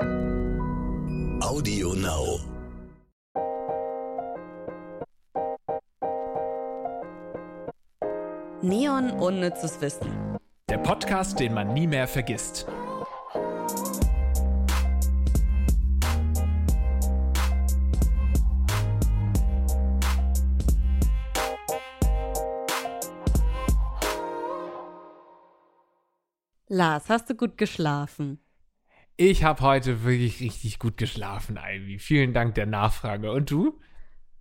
Audio Now. Neon unnützes Wissen. Der Podcast, den man nie mehr vergisst. Lars, hast du gut geschlafen? Ich habe heute wirklich richtig gut geschlafen, Ivy. Vielen Dank der Nachfrage. Und du?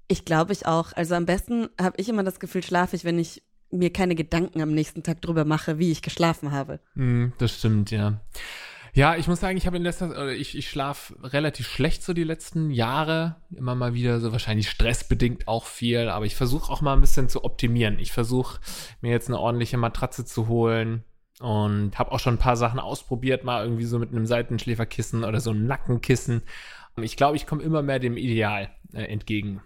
Ich glaube ich auch. Also am besten habe ich immer das Gefühl, schlafe ich, wenn ich mir keine Gedanken am nächsten Tag drüber mache, wie ich geschlafen habe. Mm, das stimmt, ja. Ja, ich muss sagen, ich habe in letzter oder ich, ich schlafe relativ schlecht so die letzten Jahre. Immer mal wieder so wahrscheinlich stressbedingt auch viel, aber ich versuche auch mal ein bisschen zu optimieren. Ich versuche mir jetzt eine ordentliche Matratze zu holen und habe auch schon ein paar Sachen ausprobiert, mal irgendwie so mit einem Seitenschläferkissen oder so einem Nackenkissen. Ich glaube, ich komme immer mehr dem Ideal äh, entgegen.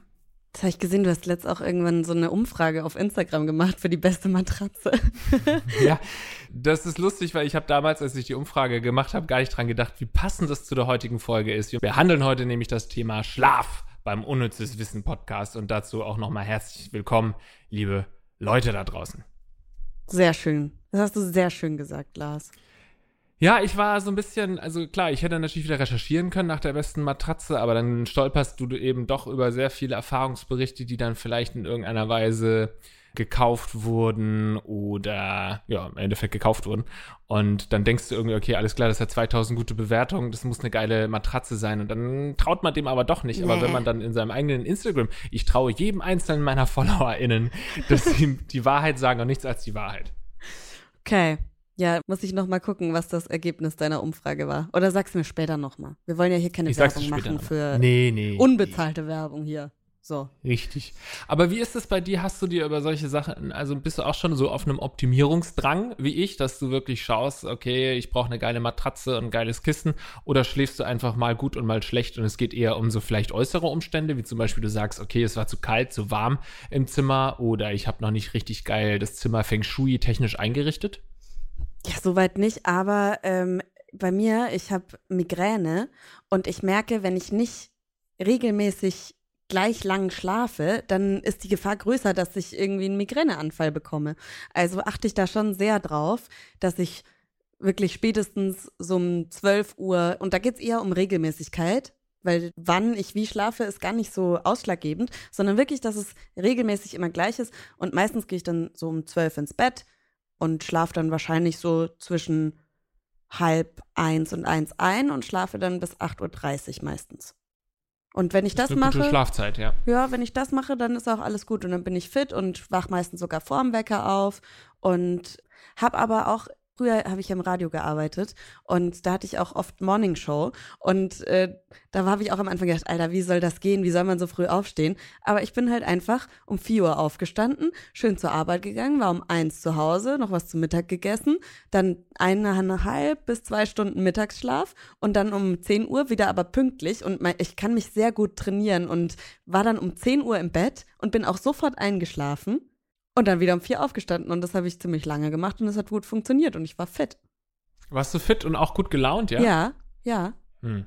Das habe ich gesehen, du hast letzt auch irgendwann so eine Umfrage auf Instagram gemacht für die beste Matratze. ja, das ist lustig, weil ich habe damals, als ich die Umfrage gemacht habe, gar nicht dran gedacht, wie passend das zu der heutigen Folge ist. Wir behandeln heute nämlich das Thema Schlaf beim Unnützes Wissen Podcast und dazu auch nochmal herzlich willkommen, liebe Leute da draußen. Sehr schön. Das hast du sehr schön gesagt, Lars. Ja, ich war so ein bisschen, also klar, ich hätte natürlich wieder recherchieren können nach der besten Matratze, aber dann stolperst du eben doch über sehr viele Erfahrungsberichte, die dann vielleicht in irgendeiner Weise gekauft wurden oder ja, im Endeffekt gekauft wurden. Und dann denkst du irgendwie, okay, alles klar, das hat 2000 gute Bewertungen, das muss eine geile Matratze sein. Und dann traut man dem aber doch nicht. Nee. Aber wenn man dann in seinem eigenen Instagram, ich traue jedem einzelnen meiner FollowerInnen, dass sie die Wahrheit sagen und nichts als die Wahrheit. Okay. Ja, muss ich noch mal gucken, was das Ergebnis deiner Umfrage war. Oder sag's mir später noch mal. Wir wollen ja hier keine ich Werbung machen für nee, nee, unbezahlte nee. Werbung hier. So. Richtig. Aber wie ist es bei dir? Hast du dir über solche Sachen, also bist du auch schon so auf einem Optimierungsdrang wie ich, dass du wirklich schaust, okay, ich brauche eine geile Matratze und ein geiles Kissen oder schläfst du einfach mal gut und mal schlecht und es geht eher um so vielleicht äußere Umstände, wie zum Beispiel du sagst, okay, es war zu kalt, zu warm im Zimmer oder ich habe noch nicht richtig geil das Zimmer Feng Shui technisch eingerichtet? Ja, soweit nicht, aber ähm, bei mir, ich habe Migräne und ich merke, wenn ich nicht regelmäßig gleich lang schlafe, dann ist die Gefahr größer, dass ich irgendwie einen Migräneanfall bekomme. Also achte ich da schon sehr drauf, dass ich wirklich spätestens so um 12 Uhr, und da geht es eher um Regelmäßigkeit, weil wann ich wie schlafe, ist gar nicht so ausschlaggebend, sondern wirklich, dass es regelmäßig immer gleich ist. Und meistens gehe ich dann so um 12 ins Bett und schlafe dann wahrscheinlich so zwischen halb eins und eins ein und schlafe dann bis 8.30 Uhr meistens. Und wenn ich das, das mache. Schlafzeit, ja. Ja, wenn ich das mache, dann ist auch alles gut. Und dann bin ich fit und wach meistens sogar vorm Wecker auf. Und habe aber auch Früher habe ich im Radio gearbeitet und da hatte ich auch oft Morning Show und äh, da habe ich auch am Anfang gedacht, Alter, wie soll das gehen? Wie soll man so früh aufstehen? Aber ich bin halt einfach um 4 Uhr aufgestanden, schön zur Arbeit gegangen, war um eins zu Hause, noch was zum Mittag gegessen, dann eineinhalb bis zwei Stunden Mittagsschlaf und dann um 10 Uhr wieder aber pünktlich und ich kann mich sehr gut trainieren und war dann um 10 Uhr im Bett und bin auch sofort eingeschlafen und dann wieder um vier aufgestanden und das habe ich ziemlich lange gemacht und es hat gut funktioniert und ich war fit. Warst du fit und auch gut gelaunt, ja? Ja, ja. Hm.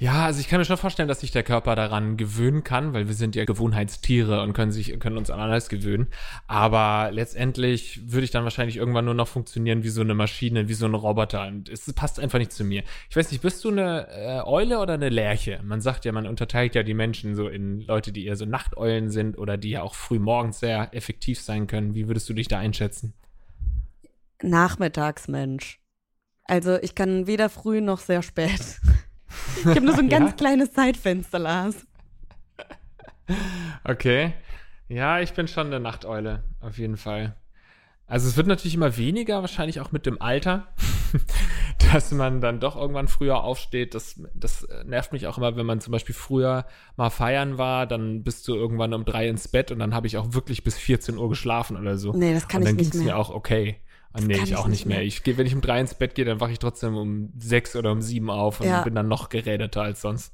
Ja, also ich kann mir schon vorstellen, dass sich der Körper daran gewöhnen kann, weil wir sind ja Gewohnheitstiere und können sich können uns an alles gewöhnen. Aber letztendlich würde ich dann wahrscheinlich irgendwann nur noch funktionieren wie so eine Maschine, wie so ein Roboter. Und es passt einfach nicht zu mir. Ich weiß nicht, bist du eine äh, Eule oder eine Lerche? Man sagt ja, man unterteilt ja die Menschen so in Leute, die eher so Nachteulen sind oder die ja auch früh morgens sehr effektiv sein können. Wie würdest du dich da einschätzen? Nachmittagsmensch. Also ich kann weder früh noch sehr spät. Ich habe nur so ein ganz kleines Zeitfenster, Lars. Okay. Ja, ich bin schon eine Nachteule, auf jeden Fall. Also es wird natürlich immer weniger, wahrscheinlich auch mit dem Alter, dass man dann doch irgendwann früher aufsteht. Das, das nervt mich auch immer, wenn man zum Beispiel früher mal feiern war, dann bist du irgendwann um drei ins Bett und dann habe ich auch wirklich bis 14 Uhr geschlafen oder so. Nee, das kann und ich nicht mehr. dann ging es mir auch okay. Ah, nee, ich auch nicht mehr. mehr. Ich gehe, wenn ich um drei ins Bett gehe, dann wache ich trotzdem um sechs oder um sieben auf und ja. bin dann noch gerädeter als sonst.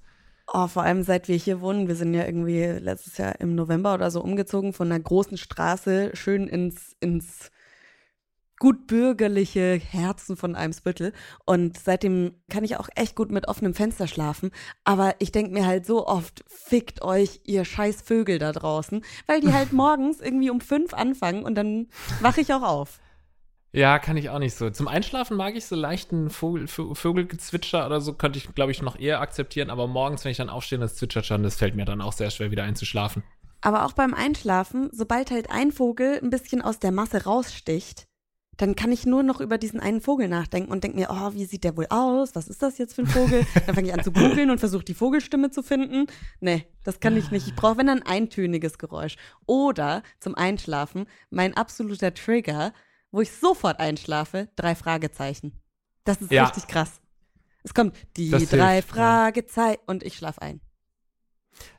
Oh, vor allem seit wir hier wohnen, wir sind ja irgendwie letztes Jahr im November oder so umgezogen von einer großen Straße schön ins, ins gut bürgerliche Herzen von Eimsbüttel. Und seitdem kann ich auch echt gut mit offenem Fenster schlafen. Aber ich denke mir halt so oft, fickt euch, ihr scheiß Vögel da draußen, weil die halt morgens irgendwie um fünf anfangen und dann wache ich auch auf. Ja, kann ich auch nicht so. Zum Einschlafen mag ich so leichten Vogel, Vögelgezwitscher oder so, könnte ich, glaube ich, noch eher akzeptieren. Aber morgens, wenn ich dann aufstehe, das zwitschert schon, das fällt mir dann auch sehr schwer, wieder einzuschlafen. Aber auch beim Einschlafen, sobald halt ein Vogel ein bisschen aus der Masse raussticht, dann kann ich nur noch über diesen einen Vogel nachdenken und denke mir, oh, wie sieht der wohl aus? Was ist das jetzt für ein Vogel? Dann fange ich an zu googeln und versuche die Vogelstimme zu finden. Nee, das kann ich nicht. Ich brauche, wenn dann ein eintöniges Geräusch. Oder zum Einschlafen, mein absoluter Trigger, wo ich sofort einschlafe, drei Fragezeichen. Das ist ja. richtig krass. Es kommt die das drei hilft, Fragezeichen ja. und ich schlafe ein.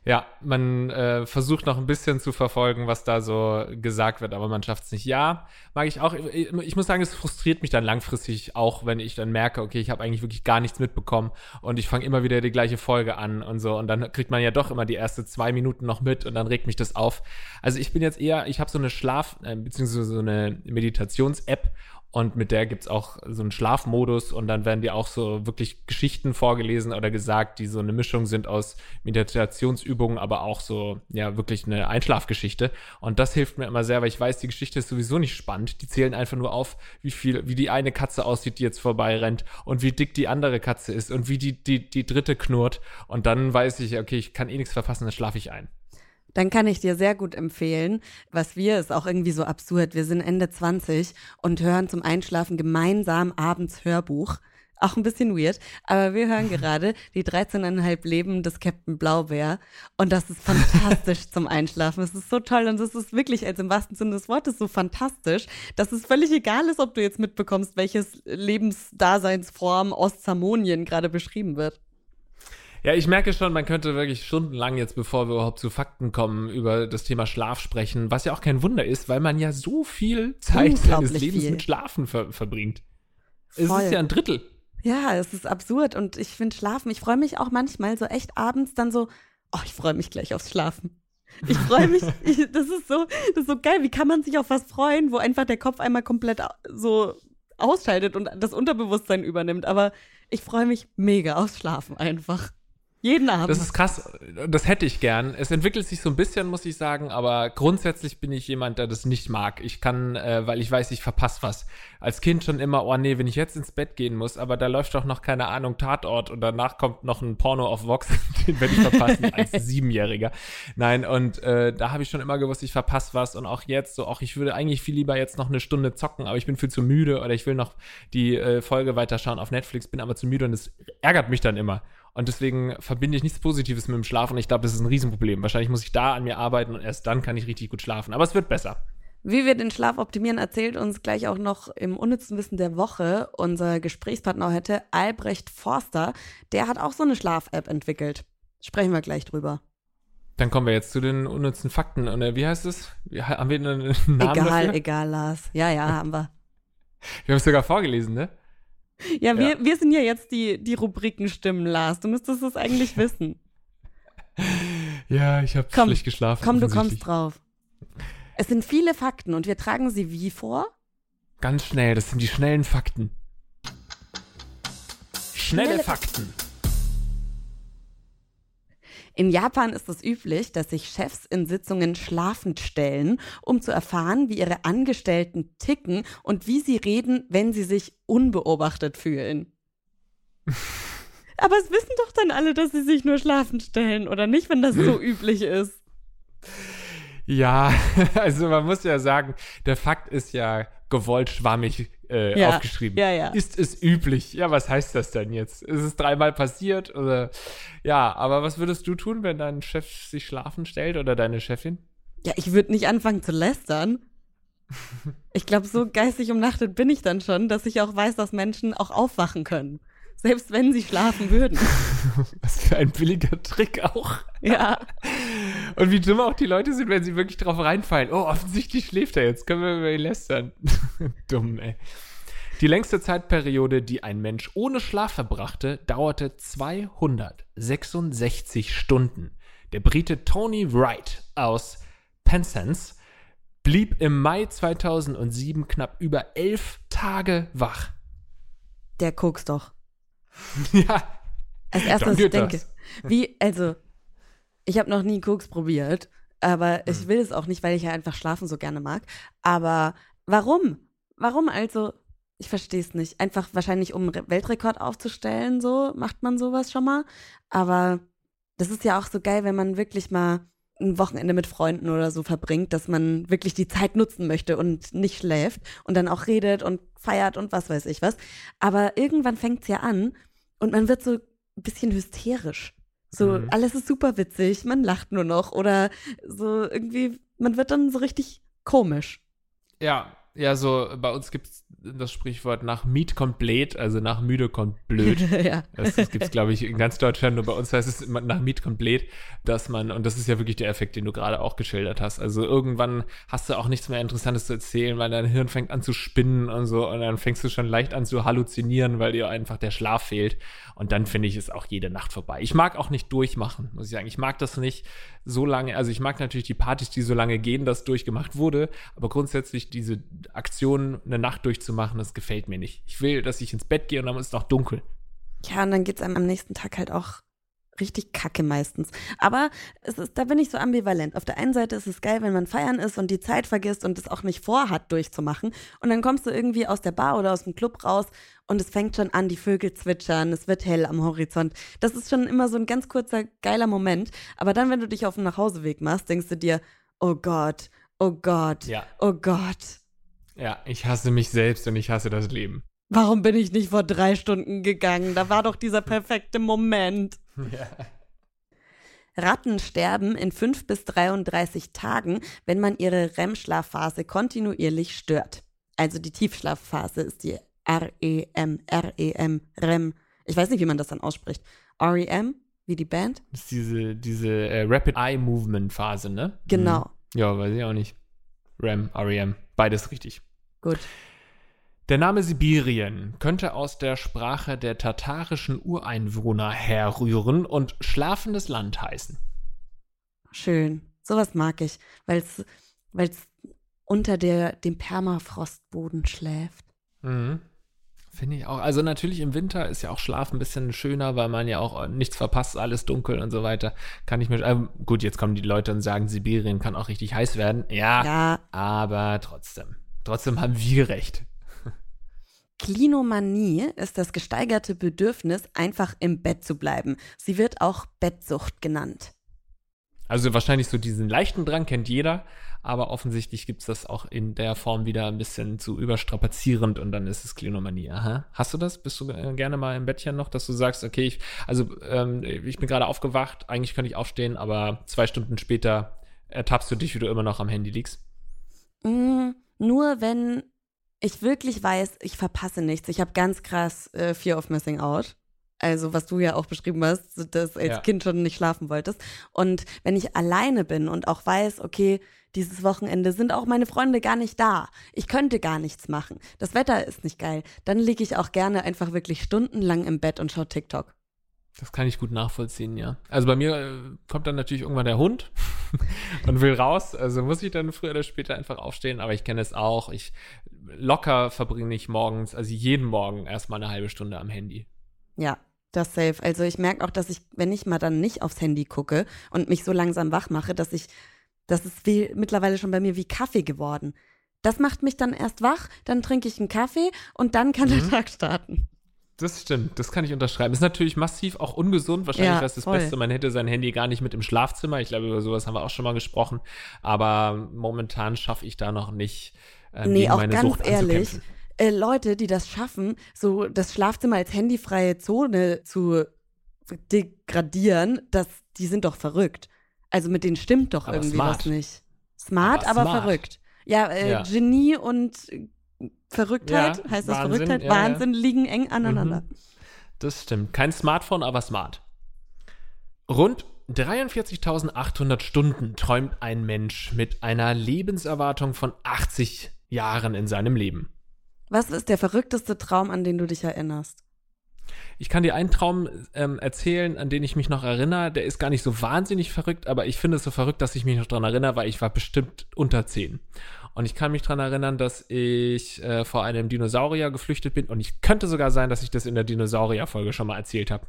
Ja, man äh, versucht noch ein bisschen zu verfolgen, was da so gesagt wird, aber man schafft es nicht. Ja, mag ich auch. Ich, muss sagen, es frustriert mich dann langfristig auch, wenn ich dann merke, okay, ich habe eigentlich wirklich gar nichts mitbekommen und ich fange immer wieder die gleiche Folge an und so und dann kriegt man ja doch immer die erste zwei Minuten noch mit und dann regt mich das auf. Also ich bin jetzt eher, ich habe so eine Schlaf- äh, beziehungsweise so eine Meditations-App und mit der gibt's auch so einen Schlafmodus und dann werden dir auch so wirklich Geschichten vorgelesen oder gesagt, die so eine Mischung sind aus Meditationsübungen, aber auch so, ja, wirklich eine Einschlafgeschichte. Und das hilft mir immer sehr, weil ich weiß, die Geschichte ist sowieso nicht spannend. Die zählen einfach nur auf, wie viel, wie die eine Katze aussieht, die jetzt vorbei rennt und wie dick die andere Katze ist und wie die, die, die dritte knurrt. Und dann weiß ich, okay, ich kann eh nichts verpassen, dann schlafe ich ein dann kann ich dir sehr gut empfehlen, was wir, ist auch irgendwie so absurd, wir sind Ende 20 und hören zum Einschlafen gemeinsam abends Hörbuch. Auch ein bisschen weird, aber wir hören gerade die 13,5 Leben des Captain Blaubeer und das ist fantastisch zum Einschlafen. Es ist so toll und es ist wirklich, als im wahrsten Sinne des Wortes, so fantastisch, dass es völlig egal ist, ob du jetzt mitbekommst, welches Lebensdaseinsform Ostzamonien gerade beschrieben wird. Ja, ich merke schon, man könnte wirklich stundenlang jetzt, bevor wir überhaupt zu Fakten kommen, über das Thema Schlaf sprechen, was ja auch kein Wunder ist, weil man ja so viel Zeit seines Lebens viel. mit Schlafen ver verbringt. Es ist ja ein Drittel. Ja, es ist absurd und ich finde Schlafen, ich freue mich auch manchmal so echt abends dann so, oh, ich freue mich gleich aufs Schlafen. Ich freue mich, ich, das ist so, das ist so geil. Wie kann man sich auf was freuen, wo einfach der Kopf einmal komplett so ausschaltet und das Unterbewusstsein übernimmt. Aber ich freue mich mega aufs Schlafen einfach. Jeden Abend. Das ist krass. Das hätte ich gern. Es entwickelt sich so ein bisschen, muss ich sagen, aber grundsätzlich bin ich jemand, der das nicht mag. Ich kann, äh, weil ich weiß, ich verpasse was. Als Kind schon immer, oh nee, wenn ich jetzt ins Bett gehen muss, aber da läuft doch noch keine Ahnung Tatort und danach kommt noch ein Porno auf Vox, den werde ich verpassen als Siebenjähriger. Nein, und äh, da habe ich schon immer gewusst, ich verpasse was und auch jetzt so, auch ich würde eigentlich viel lieber jetzt noch eine Stunde zocken, aber ich bin viel zu müde oder ich will noch die äh, Folge weiterschauen auf Netflix, bin aber zu müde und es ärgert mich dann immer. Und deswegen verbinde ich nichts Positives mit dem Schlaf und ich glaube, das ist ein Riesenproblem. Wahrscheinlich muss ich da an mir arbeiten und erst dann kann ich richtig gut schlafen. Aber es wird besser. Wie wir den Schlaf optimieren, erzählt uns gleich auch noch im unnützen Wissen der Woche unser Gesprächspartner heute, Albrecht Forster. Der hat auch so eine Schlaf-App entwickelt. Sprechen wir gleich drüber. Dann kommen wir jetzt zu den unnützen Fakten. Und äh, wie heißt es? Haben wir einen Namen Egal, dafür? egal, Lars. Ja, ja, haben wir. Wir haben es sogar vorgelesen, ne? Ja, wir, ja. wir sind ja jetzt die, die Rubrikenstimmen, Lars. Du müsstest es eigentlich wissen. Ja, ich habe schlecht geschlafen. Komm, du kommst drauf. Es sind viele Fakten und wir tragen sie wie vor? Ganz schnell, das sind die schnellen Fakten. Schnelle, Schnelle Fakten. In Japan ist es üblich, dass sich Chefs in Sitzungen schlafend stellen, um zu erfahren, wie ihre Angestellten ticken und wie sie reden, wenn sie sich unbeobachtet fühlen. Aber es wissen doch dann alle, dass sie sich nur schlafend stellen, oder nicht, wenn das so üblich ist? Ja, also man muss ja sagen, der Fakt ist ja gewollt schwammig äh, ja. aufgeschrieben. Ja, ja. Ist es üblich? Ja, was heißt das denn jetzt? Ist es dreimal passiert? Oder ja, aber was würdest du tun, wenn dein Chef sich schlafen stellt oder deine Chefin? Ja, ich würde nicht anfangen zu lästern. Ich glaube, so geistig umnachtet bin ich dann schon, dass ich auch weiß, dass Menschen auch aufwachen können. Selbst wenn sie schlafen würden. Was für ein billiger Trick auch. Ja. Und wie dumm auch die Leute sind, wenn sie wirklich drauf reinfallen. Oh, offensichtlich schläft er jetzt. Können wir über ihn lästern. dumm, ey. Die längste Zeitperiode, die ein Mensch ohne Schlaf verbrachte, dauerte 266 Stunden. Der Brite Tony Wright aus Penzance blieb im Mai 2007 knapp über elf Tage wach. Der Koks doch. ja. Als erstes, denke, das. wie, also, ich habe noch nie Koks probiert, aber Hm. ich will es auch nicht, weil ich ja einfach schlafen so gerne mag. Aber warum? Warum also? Ich verstehe es nicht. Einfach wahrscheinlich, um Weltrekord aufzustellen, so macht man sowas schon mal. Aber das ist ja auch so geil, wenn man wirklich mal ein Wochenende mit Freunden oder so verbringt, dass man wirklich die Zeit nutzen möchte und nicht schläft und dann auch redet und feiert und was weiß ich was. Aber irgendwann fängt es ja an und man wird so ein bisschen hysterisch. So, Mhm. alles ist super witzig, man lacht nur noch oder so irgendwie, man wird dann so richtig komisch. Ja, ja, so bei uns gibt es das Sprichwort nach Miet kommt blöd, also nach müde kommt blöd. ja. Das, das gibt es, glaube ich, in ganz Deutschland. Nur bei uns heißt es nach Miet kommt blöd, dass man, und das ist ja wirklich der Effekt, den du gerade auch geschildert hast. Also irgendwann hast du auch nichts mehr Interessantes zu erzählen, weil dein Hirn fängt an zu spinnen und so, und dann fängst du schon leicht an zu halluzinieren, weil dir einfach der Schlaf fehlt. Und dann finde ich, ist auch jede Nacht vorbei. Ich mag auch nicht durchmachen, muss ich sagen. Ich mag das nicht so lange, also ich mag natürlich die Partys, die so lange gehen, dass durchgemacht wurde, aber grundsätzlich diese Aktion, eine Nacht durchzumachen, das gefällt mir nicht. Ich will, dass ich ins Bett gehe und dann ist es noch dunkel. Ja, und dann geht's einem am nächsten Tag halt auch richtig kacke meistens. Aber es ist, da bin ich so ambivalent. Auf der einen Seite ist es geil, wenn man feiern ist und die Zeit vergisst und es auch nicht vorhat, durchzumachen. Und dann kommst du irgendwie aus der Bar oder aus dem Club raus und es fängt schon an, die Vögel zwitschern, es wird hell am Horizont. Das ist schon immer so ein ganz kurzer, geiler Moment. Aber dann, wenn du dich auf dem Nachhauseweg machst, denkst du dir, oh Gott, oh Gott, Ja. oh Gott. Ja, ich hasse mich selbst und ich hasse das Leben. Warum bin ich nicht vor drei Stunden gegangen? Da war doch dieser perfekte Moment. Ja. Ratten sterben in 5 bis 33 Tagen, wenn man ihre REM-Schlafphase kontinuierlich stört. Also die Tiefschlafphase ist die REM, REM, REM. Ich weiß nicht, wie man das dann ausspricht. REM, wie die Band? Das ist diese, diese äh, Rapid Eye Movement Phase, ne? Genau. Mhm. Ja, weiß ich auch nicht. RAM, REM, beides richtig. Gut. Der Name Sibirien könnte aus der Sprache der tatarischen Ureinwohner herrühren und schlafendes Land heißen. Schön. Sowas mag ich, weil es unter der, dem Permafrostboden schläft. Mhm. Finde ich auch. Also natürlich im Winter ist ja auch Schlaf ein bisschen schöner, weil man ja auch nichts verpasst, alles dunkel und so weiter. Kann ich mir. Ähm, gut, jetzt kommen die Leute und sagen, Sibirien kann auch richtig heiß werden. Ja, Ja, aber trotzdem. Trotzdem haben wir recht. Klinomanie ist das gesteigerte Bedürfnis, einfach im Bett zu bleiben. Sie wird auch Bettsucht genannt. Also wahrscheinlich so diesen leichten Drang kennt jeder, aber offensichtlich gibt es das auch in der Form wieder ein bisschen zu überstrapazierend und dann ist es Klinomanie. Aha. Hast du das? Bist du äh, gerne mal im Bettchen noch, dass du sagst, okay, ich, also ähm, ich bin gerade aufgewacht, eigentlich könnte ich aufstehen, aber zwei Stunden später ertappst du dich, wie du immer noch am Handy liegst? Mm, nur wenn ich wirklich weiß, ich verpasse nichts. Ich habe ganz krass äh, Fear of Missing Out. Also, was du ja auch beschrieben hast, dass du als Ja. Kind schon nicht schlafen wolltest. Und wenn ich alleine bin und auch weiß, okay, dieses Wochenende sind auch meine Freunde gar nicht da. Ich könnte gar nichts machen. Das Wetter ist nicht geil. Dann liege ich auch gerne einfach wirklich stundenlang im Bett und schaue TikTok. Das kann ich gut nachvollziehen, ja. Also bei mir äh, kommt dann natürlich irgendwann der Hund und will raus. Also muss ich dann früher oder später einfach aufstehen. Aber ich kenne es auch. Ich locker verbringe ich morgens, also jeden Morgen erstmal eine halbe Stunde am Handy. Ja, das safe. Also ich merke auch, dass ich, wenn ich mal dann nicht aufs Handy gucke und mich so langsam wach mache, dass ich, das ist wie, mittlerweile schon bei mir wie Kaffee geworden. Das macht mich dann erst wach, dann trinke ich einen Kaffee und dann kann der Mhm. Tag starten. Das stimmt, das kann ich unterschreiben. Ist natürlich massiv auch ungesund. Wahrscheinlich Ja, wäre es das voll. Beste, man hätte sein Handy gar nicht mit im Schlafzimmer. Ich glaube, über sowas haben wir auch schon mal gesprochen. Aber momentan schaffe ich da noch nicht, äh, Nee, auch meine ganz Sucht ehrlich, äh, Leute, die das schaffen, so das Schlafzimmer als handyfreie Zone zu degradieren, das, die sind doch verrückt. Also mit denen stimmt doch Aber irgendwie smart. was nicht. Smart, Aber aber, smart. verrückt. Ja, äh, Ja. Genie und Verrücktheit, Ja, heißt das Wahnsinn, Verrücktheit? ja, ja. Wahnsinn liegen eng aneinander. Mhm. Das stimmt. Kein Smartphone, aber smart. Rund 43.800 Stunden träumt ein Mensch mit einer Lebenserwartung von 80 Jahren in seinem Leben. Was ist der verrückteste Traum, an den du dich erinnerst? Ich kann dir einen Traum ähm, erzählen, an den ich mich noch erinnere. Der ist gar nicht so wahnsinnig verrückt, aber ich finde es so verrückt, dass ich mich noch dran erinnere, weil ich war bestimmt unter zehn. Und ich kann mich dran erinnern, dass ich äh, vor einem Dinosaurier geflüchtet bin. Und ich könnte sogar sein, dass ich das in der Dinosaurier-Folge schon mal erzählt habe.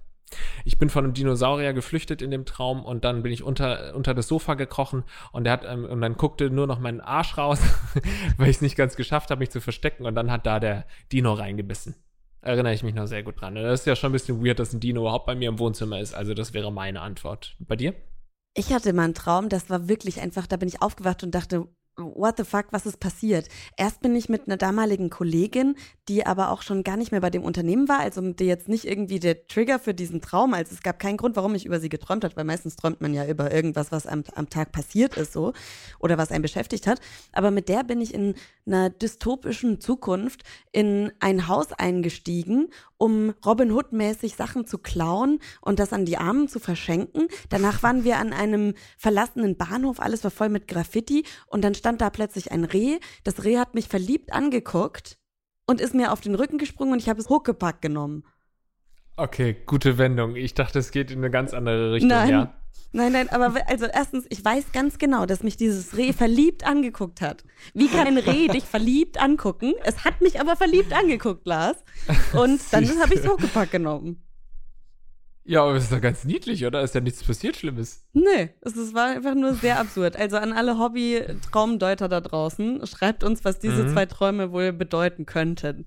Ich bin von einem Dinosaurier geflüchtet in dem Traum und dann bin ich unter, unter das Sofa gekrochen und der hat ähm, und dann guckte nur noch meinen Arsch raus, weil ich es nicht ganz geschafft habe, mich zu verstecken und dann hat da der Dino reingebissen. Erinnere ich mich noch sehr gut dran. Das ist ja schon ein bisschen weird, dass ein Dino überhaupt bei mir im Wohnzimmer ist. Also das wäre meine Antwort. Bei dir? Ich hatte mal einen Traum, das war wirklich einfach, da bin ich aufgewacht und dachte, what the fuck, was ist passiert? Erst bin ich mit einer damaligen Kollegin, die aber auch schon gar nicht mehr bei dem Unternehmen war, also die jetzt nicht irgendwie der Trigger für diesen Traum, also es gab keinen Grund, warum ich über sie geträumt habe, weil meistens träumt man ja über irgendwas, was am, am Tag passiert ist so oder was einen beschäftigt hat, aber mit der bin ich in einer dystopischen Zukunft in ein Haus eingestiegen, um Robin Hood mäßig Sachen zu klauen und das an die Armen zu verschenken. Danach waren wir an einem verlassenen Bahnhof, alles war voll mit Graffiti und dann stand stand da plötzlich ein Reh. Das Reh hat mich verliebt angeguckt und ist mir auf den Rücken gesprungen und ich habe es hochgepackt genommen. Okay, gute Wendung. Ich dachte, es geht in eine ganz andere Richtung, nein. ja. Nein, nein, aber also erstens, ich weiß ganz genau, dass mich dieses Reh verliebt angeguckt hat. Wie kann ein Reh dich verliebt angucken? Es hat mich aber verliebt angeguckt, Lars. Und dann habe ich es hochgepackt genommen. Ja, aber es ist doch ganz niedlich, oder? Ist ja nichts passiert Schlimmes. Nee, es, es war einfach nur sehr absurd. Also an alle Hobby-Traumdeuter da draußen, schreibt uns, was diese mhm. zwei Träume wohl bedeuten könnten.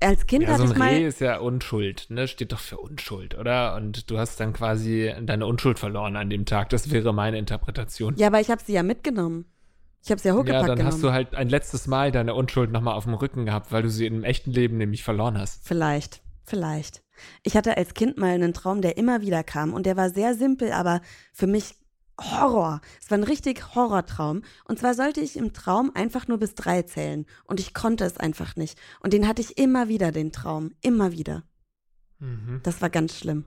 Als Kind ja, hatte so ein ich mal. Reh ist ja Unschuld, ne? Steht doch für Unschuld, oder? Und du hast dann quasi deine Unschuld verloren an dem Tag. Das wäre meine Interpretation. Ja, aber ich habe sie ja mitgenommen. Ich habe sie ja hochgepackt Ja, dann genommen. hast du halt ein letztes Mal deine Unschuld nochmal auf dem Rücken gehabt, weil du sie im echten Leben nämlich verloren hast. Vielleicht, vielleicht. Ich hatte als Kind mal einen Traum, der immer wieder kam und der war sehr simpel, aber für mich Horror. Es war ein richtig Horrortraum. Und zwar sollte ich im Traum einfach nur bis drei zählen. Und ich konnte es einfach nicht. Und den hatte ich immer wieder, den Traum. Immer wieder. Mhm. Das war ganz schlimm.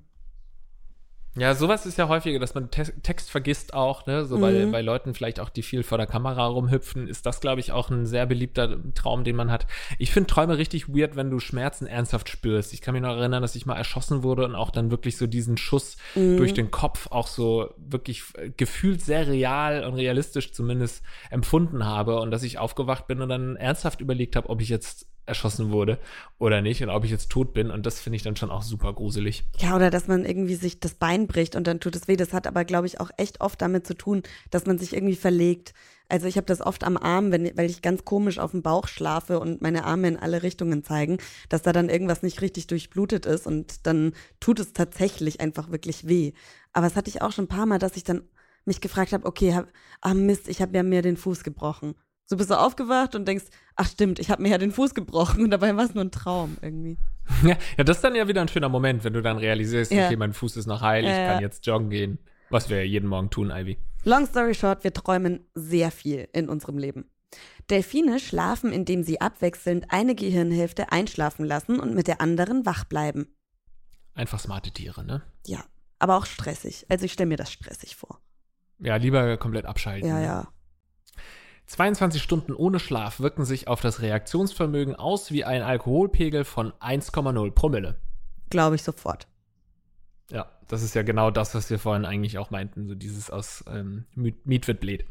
Ja, sowas ist ja häufiger, dass man Te Text vergisst auch, ne? So bei, Mhm. bei Leuten vielleicht auch, die viel vor der Kamera rumhüpfen, ist das, glaube ich, auch ein sehr beliebter Traum, den man hat. Ich finde Träume richtig weird, wenn du Schmerzen ernsthaft spürst. Ich kann mich noch erinnern, dass ich mal erschossen wurde und auch dann wirklich so diesen Schuss Mhm. durch den Kopf auch so wirklich äh, gefühlt sehr real und realistisch zumindest empfunden habe und dass ich aufgewacht bin und dann ernsthaft überlegt habe, ob ich jetzt erschossen wurde oder nicht und ob ich jetzt tot bin und das finde ich dann schon auch super gruselig. Ja, oder dass man irgendwie sich das Bein bricht und dann tut es weh. Das hat aber, glaube ich, auch echt oft damit zu tun, dass man sich irgendwie verlegt. Also ich habe das oft am Arm, wenn, weil ich ganz komisch auf dem Bauch schlafe und meine Arme in alle Richtungen zeigen, dass da dann irgendwas nicht richtig durchblutet ist und dann tut es tatsächlich einfach wirklich weh. Aber das hatte ich auch schon ein paar Mal, dass ich dann mich gefragt habe, okay, hab, ah Mist, ich habe ja mir den Fuß gebrochen. So bist du aufgewacht und denkst, ach stimmt, ich habe mir ja den Fuß gebrochen und dabei war es nur ein Traum irgendwie. Ja, ja, das ist dann ja wieder ein schöner Moment, wenn du dann realisierst, Ja. okay, mein Fuß ist noch heil, ich ja. kann jetzt joggen gehen. Was wir ja jeden Morgen tun, Ivy. Long story short, wir träumen sehr viel in unserem Leben. Delfine schlafen, indem sie abwechselnd eine Gehirnhälfte einschlafen lassen und mit der anderen wach bleiben. Einfach smarte Tiere, ne? Ja, aber auch stressig. Also ich stelle mir das stressig vor. Ja, lieber komplett abschalten. Ja, ne? ja. 22 Stunden ohne Schlaf wirken sich auf das Reaktionsvermögen aus wie ein Alkoholpegel von 1,0 Promille. Glaube ich sofort. Ja, das ist ja genau das, was wir vorhin eigentlich auch meinten, so dieses aus ähm, Miet wird blöd.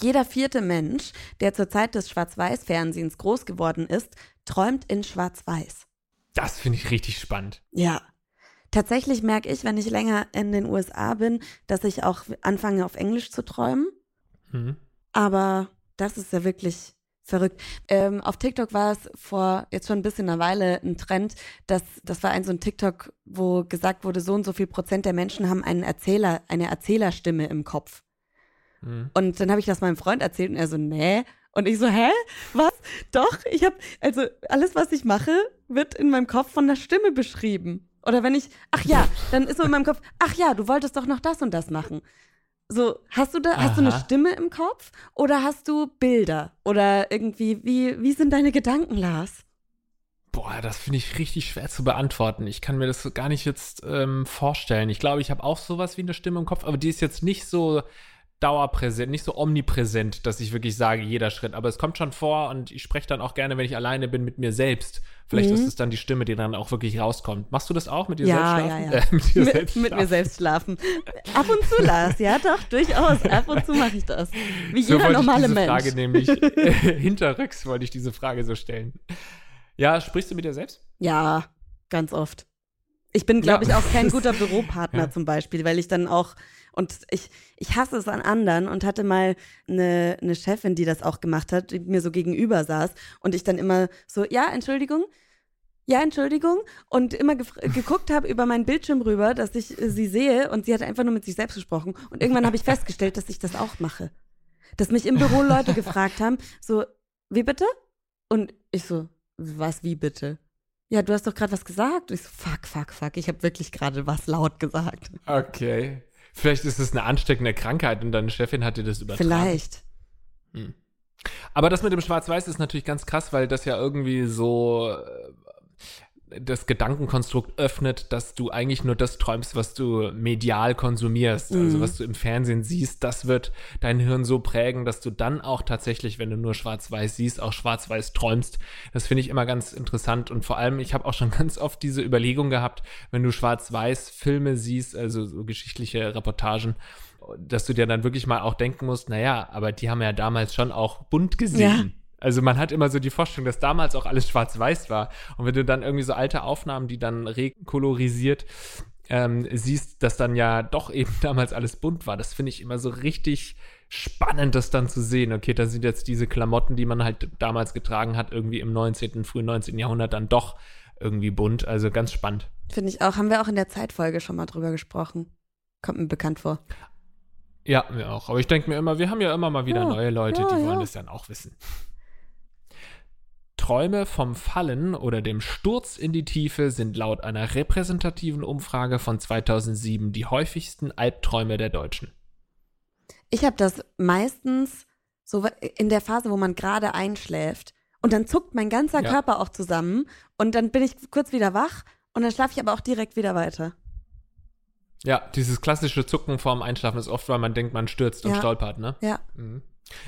Jeder vierte Mensch, der zur Zeit des Schwarz-Weiß-Fernsehens groß geworden ist, träumt in Schwarz-Weiß. Das finde ich richtig spannend. Ja. Tatsächlich merke ich, wenn ich länger in den USA bin, dass ich auch anfange, auf Englisch zu träumen. Mhm. Aber das ist ja wirklich verrückt. Ähm, auf TikTok war es vor jetzt schon ein bisschen einer Weile ein Trend, dass das war ein so ein TikTok, wo gesagt wurde, so und so viel Prozent der Menschen haben einen Erzähler, eine Erzählerstimme im Kopf. Mhm. Und dann habe ich das meinem Freund erzählt und er so, nee. Und ich so, hä? Was? Doch, ich habe, also alles, was ich mache, wird in meinem Kopf von der Stimme beschrieben. Oder wenn ich, ach ja, dann ist so in meinem Kopf, ach ja, du wolltest doch noch das und das machen. So, hast du da, hast du eine. Stimme im Kopf oder hast du Bilder? Oder irgendwie, wie, wie sind deine Gedanken, Lars? Boah, das finde ich richtig schwer zu beantworten. Ich kann mir das gar nicht jetzt ähm, vorstellen. Ich glaube, ich habe auch sowas wie eine Stimme im Kopf, aber die ist jetzt nicht so dauerpräsent, nicht so omnipräsent, dass ich wirklich sage, jeder Schritt. Aber es kommt schon vor und ich spreche dann auch gerne, wenn ich alleine bin, mit mir selbst. Vielleicht Mhm. ist es dann die Stimme, die dann auch wirklich rauskommt. Machst du das auch mit dir Ja, selbst ja, schlafen? ja. Äh, mit dir mit, selbst mit mir selbst schlafen. Ab und zu, Lars, ja doch, durchaus. Ab und zu mache ich das. Wie So jeder normale Mensch. Frage nämlich äh, hinterrücks wollte ich diese Frage so stellen. Ja, sprichst du mit dir selbst? Ja, ganz oft. Ich bin, glaube Ja. ich, auch kein guter Büropartner Ja. zum Beispiel, weil ich dann auch, und ich, ich hasse es an anderen und hatte mal eine, eine Chefin, die das auch gemacht hat, die mir so gegenüber saß und ich dann immer so, ja, Entschuldigung, ja, Entschuldigung, und immer gef- geguckt habe über meinen Bildschirm rüber, dass ich äh, sie sehe und sie hat einfach nur mit sich selbst gesprochen und irgendwann habe ich festgestellt, dass ich das auch mache. Dass mich im Büro Leute gefragt haben, so, wie bitte? Und ich so, was, wie bitte? Ja, du hast doch gerade was gesagt. Und ich so, fuck, fuck, fuck, ich habe wirklich gerade was laut gesagt. Okay. Vielleicht ist es eine ansteckende Krankheit und deine Chefin hat dir das übertragen. Vielleicht. Aber das mit dem Schwarz-Weiß ist natürlich ganz krass, weil das ja irgendwie so äh, das Gedankenkonstrukt öffnet, dass du eigentlich nur das träumst, was du medial konsumierst. Also Mhm. was du im Fernsehen siehst, das wird dein Hirn so prägen, dass du dann auch tatsächlich, wenn du nur Schwarz-Weiß siehst, auch Schwarz-Weiß träumst. Das finde ich immer ganz interessant und vor allem, ich habe auch schon ganz oft diese Überlegung gehabt, wenn du Schwarz-Weiß-Filme siehst, also so geschichtliche Reportagen, dass du dir dann wirklich mal auch denken musst, naja, aber die haben ja damals schon auch bunt gesehen. Also man hat immer so die Vorstellung, dass damals auch alles schwarz-weiß war. Und wenn du dann irgendwie so alte Aufnahmen, die dann rekolorisiert ähm, siehst, dass dann ja doch eben damals alles bunt war. Das finde ich immer so richtig spannend, das dann zu sehen. Okay, da sind jetzt diese Klamotten, die man halt damals getragen hat, irgendwie im 19., frühen 19. Jahrhundert dann doch irgendwie bunt. Also ganz spannend. Finde ich auch. Haben wir auch in der Zeitfolge schon mal drüber gesprochen. Kommt mir bekannt vor. Ja, mir auch. Aber ich denke mir immer, wir haben ja immer mal wieder Ja, neue Leute, ja, die wollen ja. das dann auch wissen. Träume vom Fallen oder dem Sturz in die Tiefe sind laut einer repräsentativen Umfrage von 2007 die häufigsten Albträume der Deutschen. Ich habe das meistens so in der Phase, wo man gerade einschläft. Und dann zuckt mein ganzer Ja. Körper auch zusammen. Und dann bin ich kurz wieder wach. Und dann schlafe ich aber auch direkt wieder weiter. Ja, dieses klassische Zucken vorm Einschlafen ist oft, weil man denkt, man stürzt und Ja. stolpert, ne? Ja. Mhm.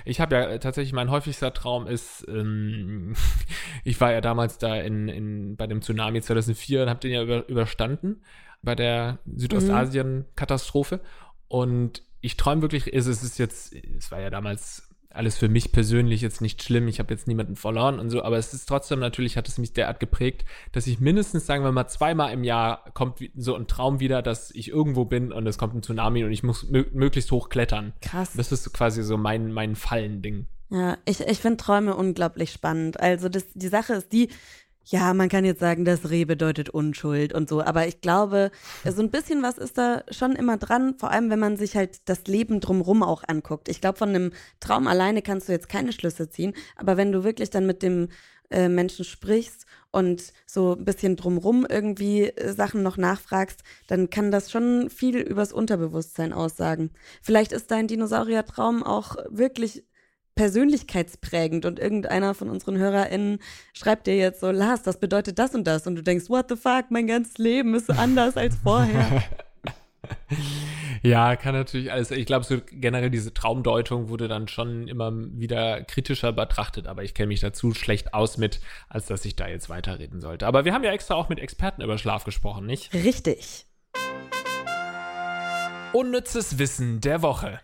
Ich habe ja äh, tatsächlich, mein häufigster Traum ist, ähm, ich war ja damals da in, in, bei dem Tsunami 2004 und habe den ja über, überstanden, bei der Südostasien-Katastrophe. Und ich träume wirklich, es ist jetzt, es war ja damals alles für mich persönlich jetzt nicht schlimm, ich habe jetzt niemanden verloren und so, aber es ist trotzdem natürlich, hat es mich derart geprägt, dass ich mindestens, sagen wir mal, zweimal im Jahr kommt so ein Traum wieder, dass ich irgendwo bin und es kommt ein Tsunami und ich muss mö möglichst hoch klettern. Krass. Das ist quasi so mein, mein Fallending. Ja, ich, ich finde Träume unglaublich spannend. Also das, die Sache ist die, ja, man kann jetzt sagen, das Reh bedeutet Unschuld und so, aber ich glaube, so ein bisschen was ist da schon immer dran, vor allem wenn man sich halt das Leben drumrum auch anguckt. Ich glaube, von einem Traum alleine kannst du jetzt keine Schlüsse ziehen, aber wenn du wirklich dann mit dem äh, Menschen sprichst und so ein bisschen drumrum irgendwie äh, Sachen noch nachfragst, dann kann das schon viel übers Unterbewusstsein aussagen. Vielleicht ist dein Dinosauriertraum auch wirklich persönlichkeitsprägend und irgendeiner von unseren HörerInnen schreibt dir jetzt so, Lars, das bedeutet das und das und du denkst, what the fuck, mein ganzes Leben ist anders als vorher. Ja, kann natürlich alles. Ich glaube, so generell diese Traumdeutung wurde dann schon immer wieder kritischer betrachtet, aber ich kenne mich dazu schlecht aus mit, als dass ich da jetzt weiterreden sollte. Aber wir haben ja extra auch mit Experten über Schlaf gesprochen, nicht? Richtig. Unnützes Wissen der Woche.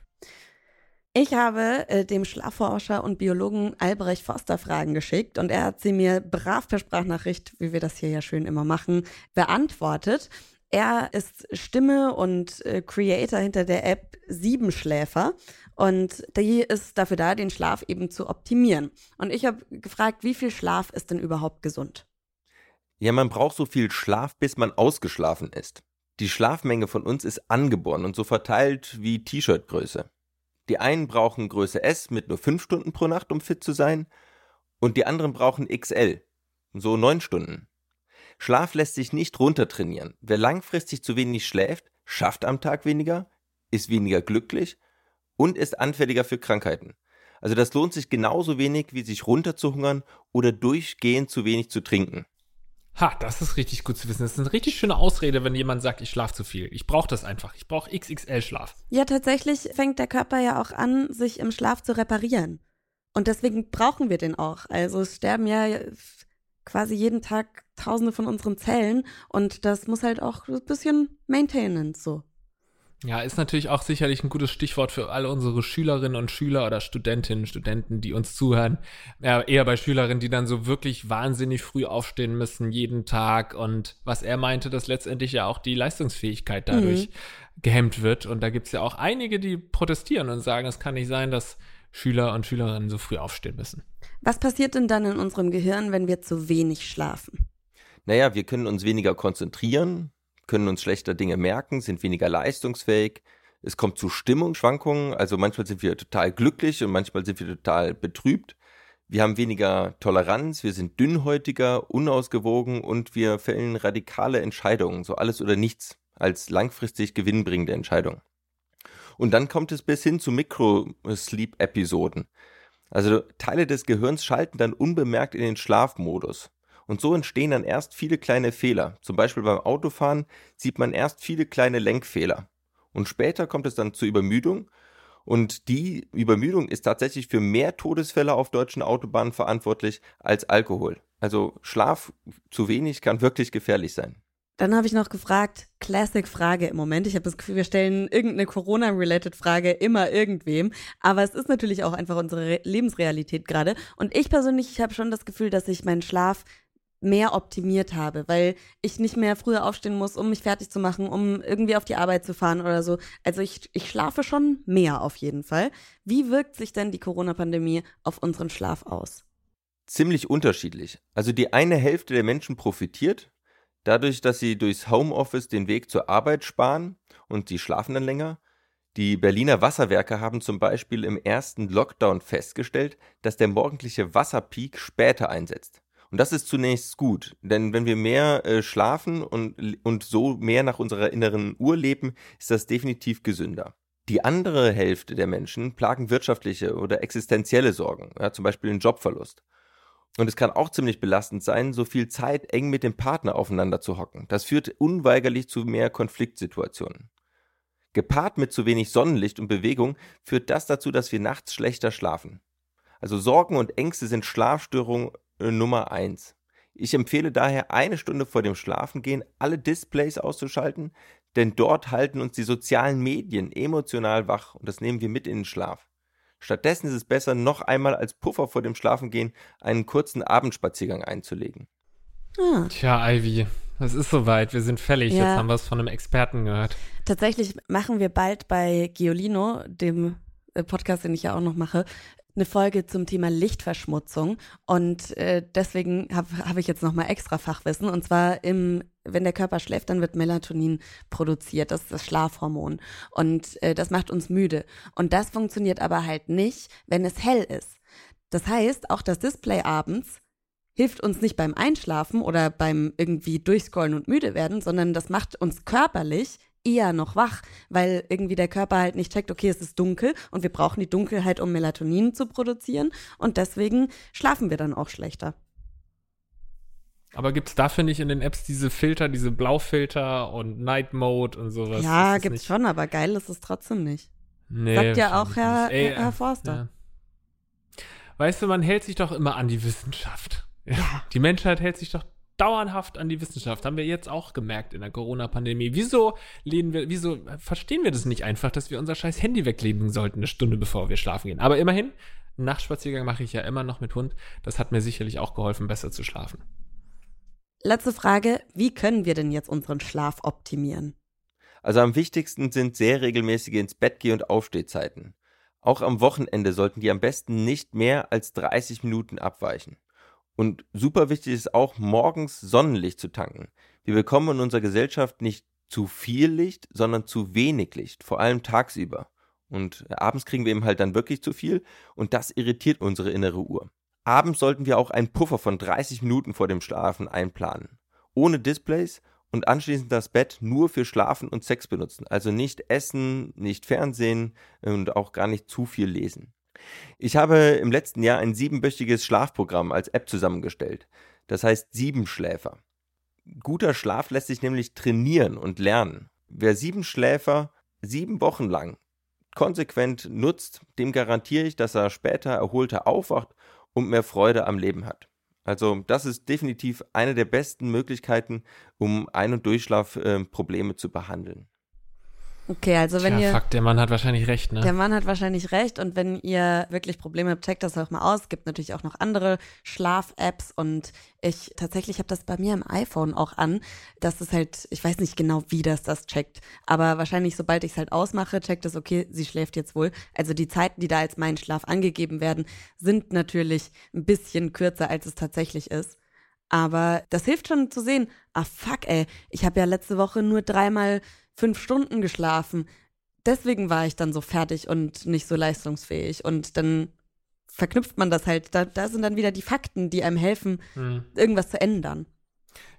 Ich habe äh, dem Schlafforscher und Biologen Albrecht Forster Fragen geschickt und er hat sie mir brav per Sprachnachricht, wie wir das hier ja schön immer machen, beantwortet. Er ist Stimme und äh, Creator hinter der App Siebenschläfer und die ist dafür da, den Schlaf eben zu optimieren. Und ich habe gefragt, wie viel Schlaf ist denn überhaupt gesund? Ja, man braucht so viel Schlaf, bis man ausgeschlafen ist. Die Schlafmenge von uns ist angeboren und so verteilt wie T-Shirt-Größe. Die einen brauchen Größe S mit nur 5 Stunden pro Nacht, um fit zu sein, und die anderen brauchen XL, so 9 Stunden. Schlaf lässt sich nicht runtertrainieren. Wer langfristig zu wenig schläft, schafft am Tag weniger, ist weniger glücklich und ist anfälliger für Krankheiten. Also das lohnt sich genauso wenig, wie sich runterzuhungern oder durchgehend zu wenig zu trinken. Ha, das ist richtig gut zu wissen. Das ist eine richtig schöne Ausrede, wenn jemand sagt, ich schlafe zu viel. Ich brauche das einfach. Ich brauche XXL-Schlaf. Ja, tatsächlich fängt der Körper ja auch an, sich im Schlaf zu reparieren. Und deswegen brauchen wir den auch. Also es sterben ja quasi jeden Tag tausende von unseren Zellen und das muss halt auch ein bisschen Maintenance so. Ja, ist natürlich auch sicherlich ein gutes Stichwort für alle unsere Schülerinnen und Schüler oder Studentinnen, Studenten, die uns zuhören. Ja, eher bei Schülerinnen, die dann so wirklich wahnsinnig früh aufstehen müssen, jeden Tag. Und was er meinte, dass letztendlich ja auch die Leistungsfähigkeit dadurch mhm. gehemmt wird. Und da gibt's ja auch einige, die protestieren und sagen, es kann nicht sein, dass Schüler und Schülerinnen so früh aufstehen müssen. Was passiert denn dann in unserem Gehirn, wenn wir zu wenig schlafen? Naja, wir können uns weniger konzentrieren, können uns schlechter Dinge merken, sind weniger leistungsfähig. Es kommt zu Stimmungsschwankungen, also manchmal sind wir total glücklich und manchmal sind wir total betrübt. Wir haben weniger Toleranz, wir sind dünnhäutiger, unausgewogen und wir fällen radikale Entscheidungen, so alles oder nichts, als langfristig gewinnbringende Entscheidung. Und dann kommt es bis hin zu Micro-Sleep-Episoden. Also Teile des Gehirns schalten dann unbemerkt in den Schlafmodus. Und so entstehen dann erst viele kleine Fehler. Zum Beispiel beim Autofahren sieht man erst viele kleine Lenkfehler. Und später kommt es dann zur Übermüdung. Und die Übermüdung ist tatsächlich für mehr Todesfälle auf deutschen Autobahnen verantwortlich als Alkohol. Also Schlaf zu wenig kann wirklich gefährlich sein. Dann habe ich noch gefragt, Classic-Frage im Moment. Ich habe das Gefühl, wir stellen irgendeine Corona-related Frage immer irgendwem. Aber es ist natürlich auch einfach unsere Lebensrealität gerade. Und ich persönlich, ich habe schon das Gefühl, dass ich meinen Schlaf mehr optimiert habe, weil ich nicht mehr früher aufstehen muss, um mich fertig zu machen, um irgendwie auf die Arbeit zu fahren oder so. Also ich, ich schlafe schon mehr auf jeden Fall. Wie wirkt sich denn die Corona-Pandemie auf unseren Schlaf aus? Ziemlich unterschiedlich. Also die eine Hälfte der Menschen profitiert, dadurch, dass sie durchs Homeoffice den Weg zur Arbeit sparen und sie schlafen dann länger. Die Berliner Wasserwerke haben zum Beispiel im ersten Lockdown festgestellt, dass der morgendliche Wasserpeak später einsetzt. Und das ist zunächst gut, denn wenn wir mehr äh, schlafen und, und so mehr nach unserer inneren Uhr leben, ist das definitiv gesünder. Die andere Hälfte der Menschen plagen wirtschaftliche oder existenzielle Sorgen, ja, zum Beispiel den Jobverlust. Und es kann auch ziemlich belastend sein, so viel Zeit eng mit dem Partner aufeinander zu hocken. Das führt unweigerlich zu mehr Konfliktsituationen. Gepaart mit zu wenig Sonnenlicht und Bewegung führt das dazu, dass wir nachts schlechter schlafen. Also Sorgen und Ängste sind Schlafstörungen Nummer eins. Ich empfehle daher eine Stunde vor dem Schlafengehen alle Displays auszuschalten, denn dort halten uns die sozialen Medien emotional wach und das nehmen wir mit in den Schlaf. Stattdessen ist es besser, noch einmal als Puffer vor dem Schlafengehen einen kurzen Abendspaziergang einzulegen. Ah. Tja, Ivy, es ist soweit. Wir sind fällig. Ja. Jetzt haben wir es von einem Experten gehört. Tatsächlich machen wir bald bei Giolino, dem äh, Podcast, den ich ja auch noch mache, eine Folge zum Thema Lichtverschmutzung. Und äh, deswegen habe hab ich jetzt nochmal extra Fachwissen. Und zwar im wenn der Körper schläft, dann wird Melatonin produziert, das ist das Schlafhormon. Und äh, das macht uns müde. Und das funktioniert aber halt nicht, wenn es hell ist. Das heißt, auch das Display abends hilft uns nicht beim Einschlafen oder beim irgendwie durchscrollen und müde werden, sondern das macht uns körperlich eher noch wach, weil irgendwie der Körper halt nicht checkt, okay, es ist dunkel und wir brauchen die Dunkelheit, um Melatonin zu produzieren und deswegen schlafen wir dann auch schlechter. Aber gibt es dafür nicht in den Apps diese Filter, diese Blaufilter und Night Mode und sowas? Ja, gibt's nicht? schon, aber geil ist es trotzdem nicht. Nee, Sagt ja auch Herr, Ey, Herr Forster. Ja. Weißt du, man hält sich doch immer an die Wissenschaft. Ja. Die Menschheit hält sich doch dauerhaft an die Wissenschaft. Haben wir jetzt auch gemerkt in der Corona-Pandemie. Wieso lehnen wir, wieso verstehen wir das nicht einfach, dass wir unser scheiß Handy weglegen sollten, eine Stunde bevor wir schlafen gehen? Aber immerhin, Nachtspaziergang mache ich ja immer noch mit Hund. Das hat mir sicherlich auch geholfen, besser zu schlafen. Letzte Frage. Wie können wir denn jetzt unseren Schlaf optimieren? Also am wichtigsten sind sehr regelmäßige ins Bett geh und Aufstehzeiten. Auch am Wochenende sollten die am besten nicht mehr als 30 Minuten abweichen. Und super wichtig ist auch, morgens Sonnenlicht zu tanken. Wir bekommen in unserer Gesellschaft nicht zu viel Licht, sondern zu wenig Licht, vor allem tagsüber. Und abends kriegen wir eben halt dann wirklich zu viel und das irritiert unsere innere Uhr. Abends sollten wir auch einen Puffer von 30 Minuten vor dem Schlafen einplanen. Ohne Displays und anschließend das Bett nur für Schlafen und Sex benutzen. Also nicht essen, nicht Fernsehen und auch gar nicht zu viel lesen. Ich habe im letzten Jahr ein siebenwöchiges Schlafprogramm als App zusammengestellt. Das heißt Siebenschläfer. Guter Schlaf lässt sich nämlich trainieren und lernen. Wer sieben Schläfer sieben Wochen lang konsequent nutzt, dem garantiere ich, dass er später erholter aufwacht und mehr Freude am Leben hat. Also das ist definitiv eine der besten Möglichkeiten, um Ein- und Durchschlafprobleme äh, zu behandeln. Okay, also wenn Tja, ihr. Fuck, der Mann hat wahrscheinlich recht, ne? Der Mann hat wahrscheinlich recht und wenn ihr wirklich Probleme habt, checkt das auch mal aus. Es gibt natürlich auch noch andere Schlaf-Apps und ich tatsächlich habe das bei mir im iPhone auch an. Das ist halt, ich weiß nicht genau, wie das das checkt, aber wahrscheinlich sobald ich es halt ausmache, checkt es, okay, sie schläft jetzt wohl. Also die Zeiten, die da als mein Schlaf angegeben werden, sind natürlich ein bisschen kürzer, als es tatsächlich ist. Aber das hilft schon zu sehen, ah fuck, ey, ich habe ja letzte Woche nur dreimal fünf Stunden geschlafen. Deswegen war ich dann so fertig und nicht so leistungsfähig. Und dann verknüpft man das halt. Da, da sind dann wieder die Fakten, die einem helfen, Hm. irgendwas zu ändern.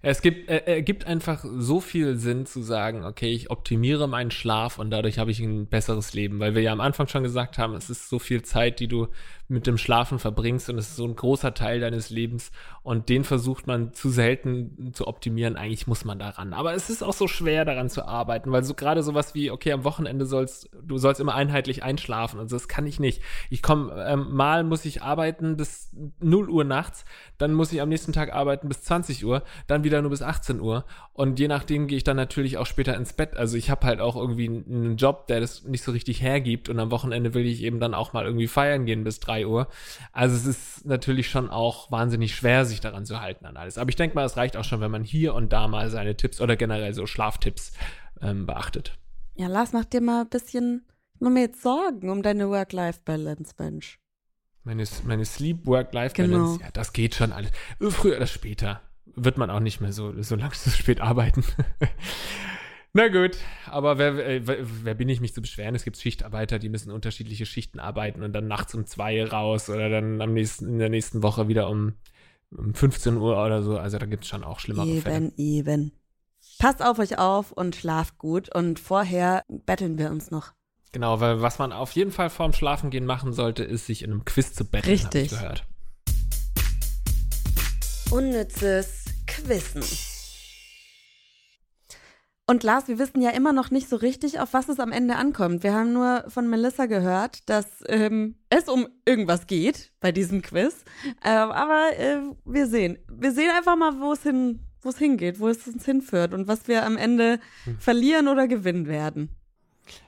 Es gibt, äh, äh, gibt einfach so viel Sinn zu sagen, okay, ich optimiere meinen Schlaf und dadurch habe ich ein besseres Leben, weil wir ja am Anfang schon gesagt haben, es ist so viel Zeit, die du mit dem Schlafen verbringst und es ist so ein großer Teil deines Lebens und den versucht man zu selten zu optimieren. Eigentlich muss man daran. Aber es ist auch so schwer daran zu arbeiten, weil so gerade sowas wie, okay, am Wochenende sollst du sollst immer einheitlich einschlafen. Also das kann ich nicht. Ich komme, ähm, mal muss ich arbeiten bis 0 Uhr nachts, dann muss ich am nächsten Tag arbeiten bis 20 Uhr, dann wieder nur bis 18 Uhr und je nachdem gehe ich dann natürlich auch später ins Bett. Also ich habe halt auch irgendwie einen Job, der das nicht so richtig hergibt und am Wochenende will ich eben dann auch mal irgendwie feiern gehen bis 3 Uhr. Also es ist natürlich schon auch wahnsinnig schwer, sich daran zu halten an alles. Aber ich denke mal, es reicht auch schon, wenn man hier und da mal seine Tipps oder generell so Schlaftipps ähm, beachtet. Ja, Lars, mach dir mal ein bisschen, mach mir jetzt Sorgen um deine Work-Life-Balance, Mensch. Meine, meine Sleep-Work-Life-Balance, Genau. ja, das geht schon alles. Früher oder später wird man auch nicht mehr so, so lang so spät arbeiten. Na gut, aber wer, äh, wer, wer bin ich, mich zu beschweren? Es gibt Schichtarbeiter, die müssen unterschiedliche Schichten arbeiten und dann nachts um zwei raus oder dann am nächsten, in der nächsten Woche wieder um, um 15 Uhr oder so. Also da gibt es schon auch schlimmere Fälle. Eben, eben. Passt auf euch auf und schlaft gut und vorher betteln wir uns noch. Genau, weil was man auf jeden Fall vorm Schlafengehen machen sollte, ist sich in einem Quiz zu betteln, hab ich Richtig. gehört. Unnützes Quissen. Und Lars, wir wissen ja immer noch nicht so richtig, auf was es am Ende ankommt. Wir haben nur von Melissa gehört, dass ähm, es um irgendwas geht bei diesem Quiz. Ähm, aber äh, wir sehen. Wir sehen einfach mal, wo es hin, wo es hingeht, wo es uns hinführt und was wir am Ende verlieren oder gewinnen werden.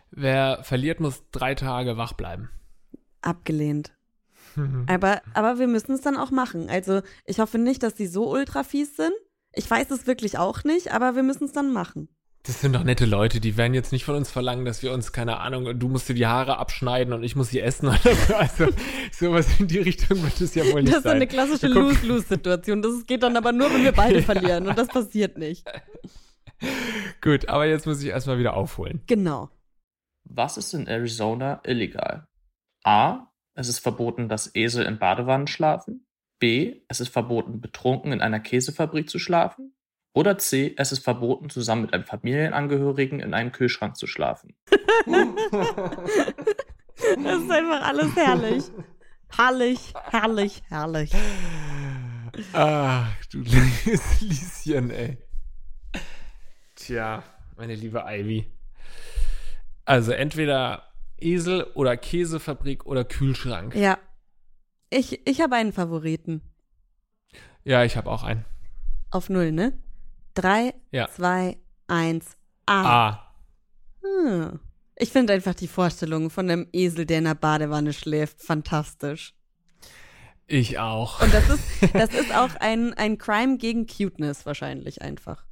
Wer verliert, muss drei Tage wach bleiben. Abgelehnt. Aber, aber wir müssen es dann auch machen. Also ich hoffe nicht, dass die so ultra fies sind. Ich weiß es wirklich auch nicht, aber wir müssen es dann machen. Das sind doch nette Leute, die werden jetzt nicht von uns verlangen, dass wir uns, keine Ahnung, du musst dir die Haare abschneiden und ich muss sie essen oder so. Also sowas in die Richtung wird es ja wohl nicht Das ist sein. eine klassische Lose-Lose-Situation. Das geht dann aber nur, wenn wir beide Ja. verlieren. Und das passiert nicht. Gut, aber jetzt muss ich erstmal wieder aufholen. Genau. Was ist in Arizona illegal? A. Es ist verboten, dass Esel in Badewannen schlafen. B. Es ist verboten, betrunken in einer Käsefabrik zu schlafen. Oder C. Es ist verboten, zusammen mit einem Familienangehörigen in einem Kühlschrank zu schlafen. Das ist einfach alles herrlich. Herrlich, herrlich, herrlich. Ach, du liebes Lieschen, ey. Tja, meine liebe Ivy. Also entweder Esel oder Käsefabrik oder Kühlschrank. Ja. Ich, ich habe einen Favoriten. Ja, ich habe auch einen. Auf Null, ne? Drei, Ja. zwei, eins, A. Ah. Hm. Ich finde einfach die Vorstellung von einem Esel, der in der Badewanne schläft, fantastisch. Ich auch. Und das ist, das ist auch ein, ein Crime gegen Cuteness wahrscheinlich einfach.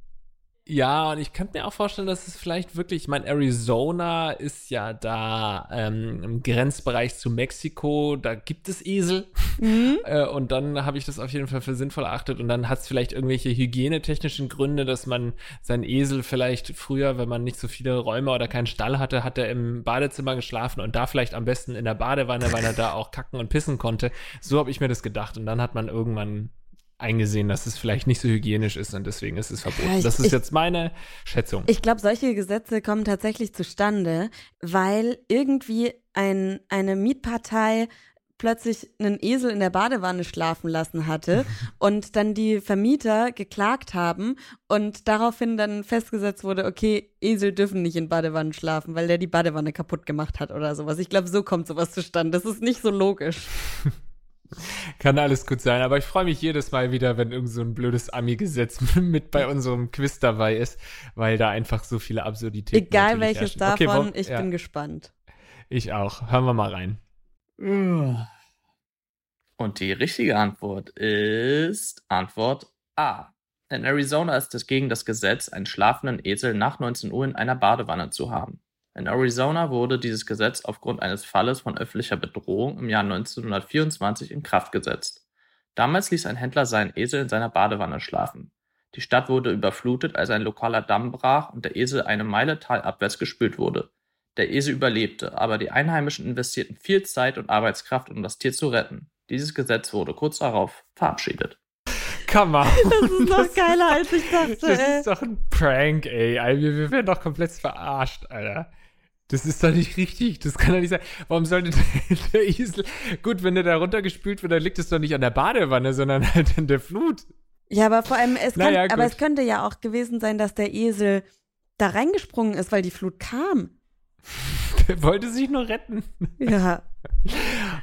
Ja, und ich könnte mir auch vorstellen, dass es vielleicht wirklich, ich meine, Arizona ist ja da ähm, im Grenzbereich zu Mexiko, da gibt es Esel. Mhm. Äh, und dann habe ich das auf jeden Fall für sinnvoll erachtet. Und dann hat es vielleicht irgendwelche hygienetechnischen Gründe, dass man seinen Esel vielleicht früher, wenn man nicht so viele Räume oder keinen Stall hatte, hat er im Badezimmer geschlafen und da vielleicht am besten in der Badewanne, weil er da auch kacken und pissen konnte. So habe ich mir das gedacht. Und dann hat man irgendwann eingesehen, dass es vielleicht nicht so hygienisch ist und deswegen ist es verboten. Ich- das ist ich- jetzt meine Schätzung. Ich glaube, solche Gesetze kommen tatsächlich zustande, weil irgendwie ein, eine Mietpartei plötzlich einen Esel in der Badewanne schlafen lassen hatte und dann die Vermieter geklagt haben und daraufhin dann festgesetzt wurde, okay, Esel dürfen nicht in Badewannen schlafen, weil der die Badewanne kaputt gemacht hat oder sowas. Ich glaube, so kommt sowas zustande. Das ist nicht so logisch. Kann alles gut sein, aber ich freue mich jedes Mal wieder, wenn irgend so ein blödes Ami-Gesetz mit bei unserem Quiz dabei ist, weil da einfach so viele Absurditäten Egal welches herrschen. davon, Okay, wo- ich ja, bin gespannt. Ich auch. Hören wir mal rein. Und die richtige Antwort ist Antwort A. In Arizona ist es gegen das Gesetz, einen schlafenden Esel nach 19 Uhr in einer Badewanne zu haben. In Arizona wurde dieses Gesetz aufgrund eines Falles von öffentlicher Bedrohung im Jahr 1924 in Kraft gesetzt. Damals ließ ein Händler seinen Esel in seiner Badewanne schlafen. Die Stadt wurde überflutet, als ein lokaler Damm brach und der Esel eine Meile talabwärts gespült wurde. Der Esel überlebte, aber die Einheimischen investierten viel Zeit und Arbeitskraft, um das Tier zu retten. Dieses Gesetz wurde kurz darauf verabschiedet. Come on. Das ist noch geiler, als ich dachte. Das ey. ist doch ein Prank, ey. Wir, wir werden doch komplett verarscht, Alter. Das ist doch nicht richtig. Das kann doch nicht sein. Warum sollte der, der Esel. Gut, wenn der da runtergespült wird, dann liegt es doch nicht an der Badewanne, sondern halt in der Flut. Ja, aber vor allem, es, kann, Naja, aber es könnte ja auch gewesen sein, dass der Esel da reingesprungen ist, weil die Flut kam. Der wollte sich nur retten. Ja.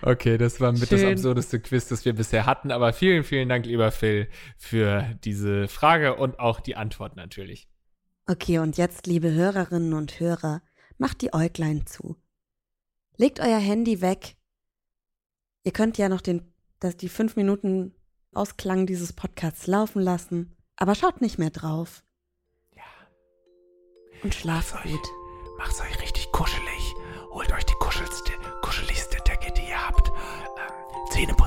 Okay, das war mit das Schön. absurdeste Quiz, das wir bisher hatten. Aber vielen, vielen Dank, lieber Phil, für diese Frage und auch die Antwort natürlich. Okay, und jetzt, liebe Hörerinnen und Hörer, macht die Äuglein zu. Legt euer Handy weg. Ihr könnt ja noch den, das, die fünf Minuten Ausklang dieses Podcasts laufen lassen, aber schaut nicht mehr drauf. Ja. Und schlaft Macht's euch. gut. Macht's euch richtig kuschelig. Holt euch die kuschelste, kuscheligste Decke, die ihr habt. Ähm, Zähneputzen